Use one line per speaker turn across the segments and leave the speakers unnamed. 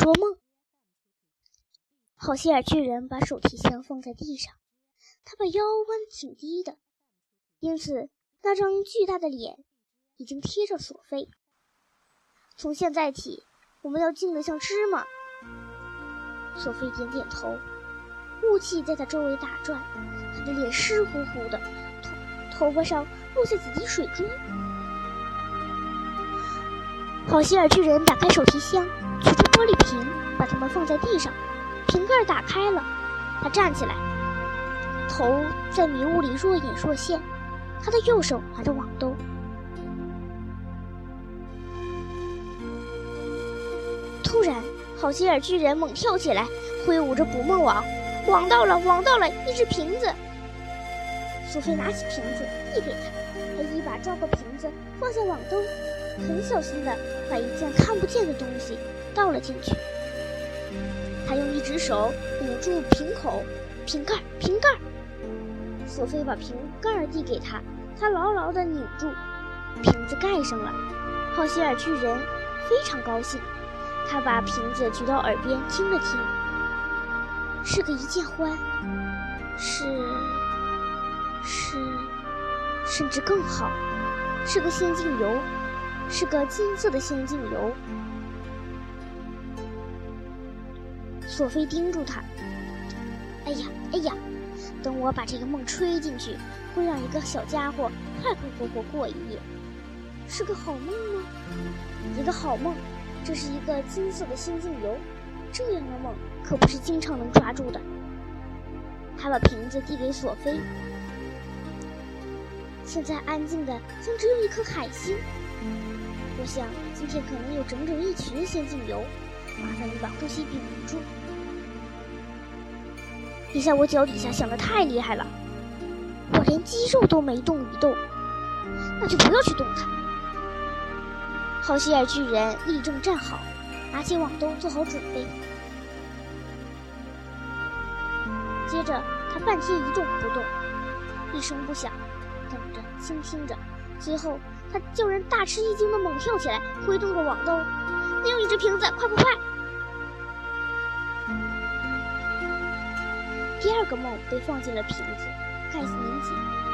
捉梦。好希尔巨人把手提箱放在地上，他把腰弯挺低的，因此那张巨大的脸已经贴着索菲。从现在起，我们要静得像芝麻。索菲点点头，雾气在他周围打转，他的脸湿乎乎的，头头发上落下几滴水珠。好心眼巨人打开手提箱，取出玻璃瓶，把它们放在地上。瓶盖打开了，他站起来，头在迷雾里若隐若现。他的右手拿着网兜。突然，好心眼巨人猛跳起来，挥舞着捕梦网，网到了，网到了，一只瓶子。苏菲拿起瓶子递给他，他一把抓过瓶子，放下网兜，很小心地把一件看不见的东西倒了进去。他用一只手捂住瓶口、瓶盖、瓶盖。索菲把瓶盖递给他，他牢牢地拧住，瓶子盖上了。好希尔巨人非常高兴，他把瓶子举到耳边听了听，是个一箭欢，是是，甚至更好，是个仙境游，是个金色的仙境游。索菲盯住他。哎呀，哎呀！等我把这个梦吹进去，会让一个小家伙快快活活过一夜。是个好梦吗？一个好梦，这是一个金色的仙境油。这样的梦可不是经常能抓住的。他把瓶子递给索菲。现在安静的像只有一颗海星。我想今天可能有整整一群仙境游。麻烦你把呼吸屏捂住。你在我脚底下响的太厉害了，我连肌肉都没动一动，那就不要去动它。好心眼巨人立正站好，拿起网兜做好准备。接着他半天一动不动，一声不响，等着倾听着。随后他叫人大吃一惊的猛跳起来，挥动着网兜。另一只瓶子，快快快！第二个梦被放进了瓶子，盖子拧紧。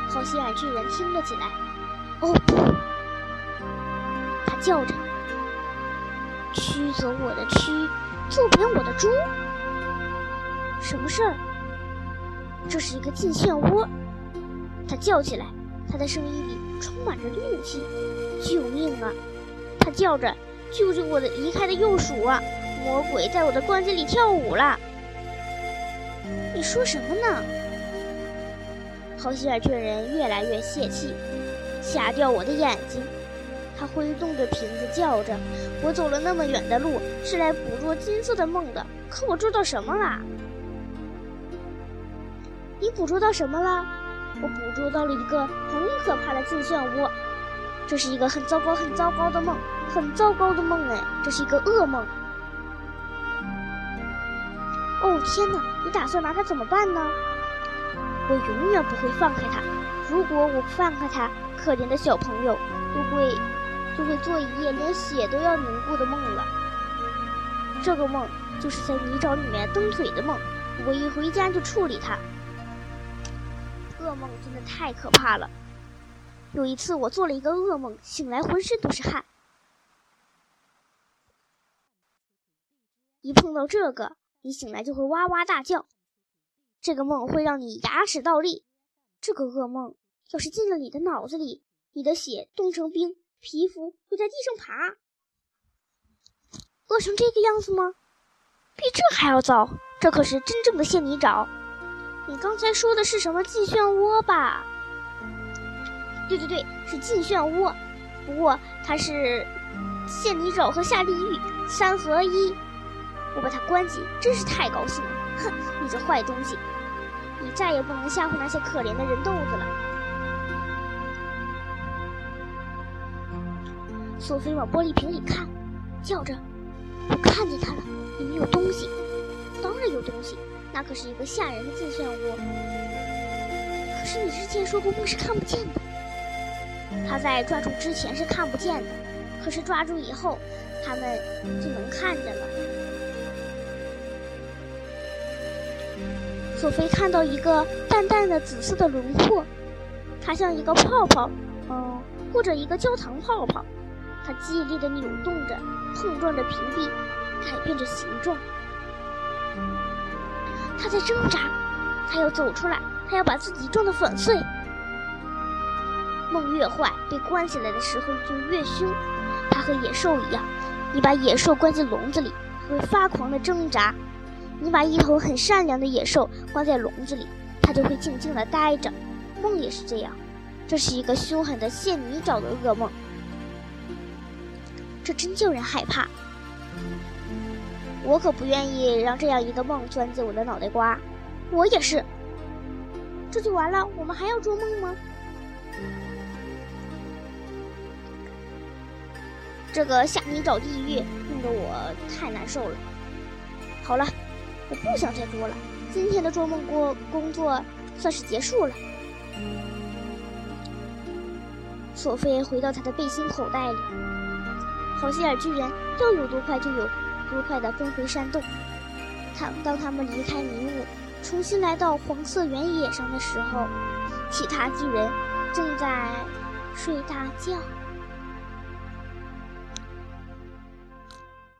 好心眼巨人听了起来。哦不！他叫着：“驱走我的蛆，揍扁我的猪。”什么事儿？这是一个进漩涡！他叫起来，他的声音里充满着怒气。救命啊！他叫着：“救救我的离开的幼鼠啊！魔鬼在我的关节里跳舞了！”你说什么呢？好希尔巨人越来越泄气，瞎掉我的眼睛！他挥动着瓶子，叫着：“我走了那么远的路，是来捕捉金色的梦的，可我捉到什么了？你捕捉到什么了？我捕捉到了一个很可怕的进漩涡，这是一个很糟糕、很糟糕的梦，很糟糕的梦哎，这是一个噩梦。”哦天哪！你打算拿它怎么办呢？我永远不会放开它。如果我放开它，可怜的小朋友就会就会做一夜连血都要凝固的梦了。这个梦就是在泥沼里面蹬腿的梦。我一回家就处理它。梦真的太可怕了。有一次我做了一个噩梦，醒来浑身都是汗。一碰到这个。你醒来就会哇哇大叫，这个梦会让你牙齿倒立。这个噩梦要是进了你的脑子里，你的血冻成冰，皮肤会在地上爬。饿成这个样子吗？比这还要糟，这可是真正的陷泥沼。你刚才说的是什么进漩涡吧？对对对，是进漩涡。不过它是陷泥沼和下地狱三合一。我把它关紧，真是太高兴了！哼，你这坏东西，你再也不能吓唬那些可怜的人豆子了。索菲往玻璃瓶里看，叫着：“我看见他了，里面有东西。当然有东西，那可是一个吓人的进漩涡。可是你之前说过梦是看不见的。他在抓住之前是看不见的，可是抓住以后，他们就能看见了。”索菲看到一个淡淡的紫色的轮廓，它像一个泡泡，嗯，或者一个焦糖泡泡。它激烈的扭动着，碰撞着屏蔽，改变着形状。他在挣扎，他要走出来，他要把自己撞得粉碎。梦越坏，被关起来的时候就越凶。他和野兽一样，你把野兽关进笼子里，他会发狂的挣扎；你把一头很善良的野兽关在笼子里，它就会静静的待着。梦也是这样，这是一个凶狠的陷泥沼的噩梦。这真叫人害怕，我可不愿意让这样一个梦钻进我的脑袋瓜。我也是，这就完了？我们还要做梦吗？这个下泥沼地狱弄得我太难受了。好了，我不想再做了。今天的做梦过工作算是结束了。索菲回到他的背心口袋里。好希尔巨人要有多快就有飞快地奔回山洞。他当他们离开迷雾，重新来到黄色原野上的时候，其他巨人正在睡大觉。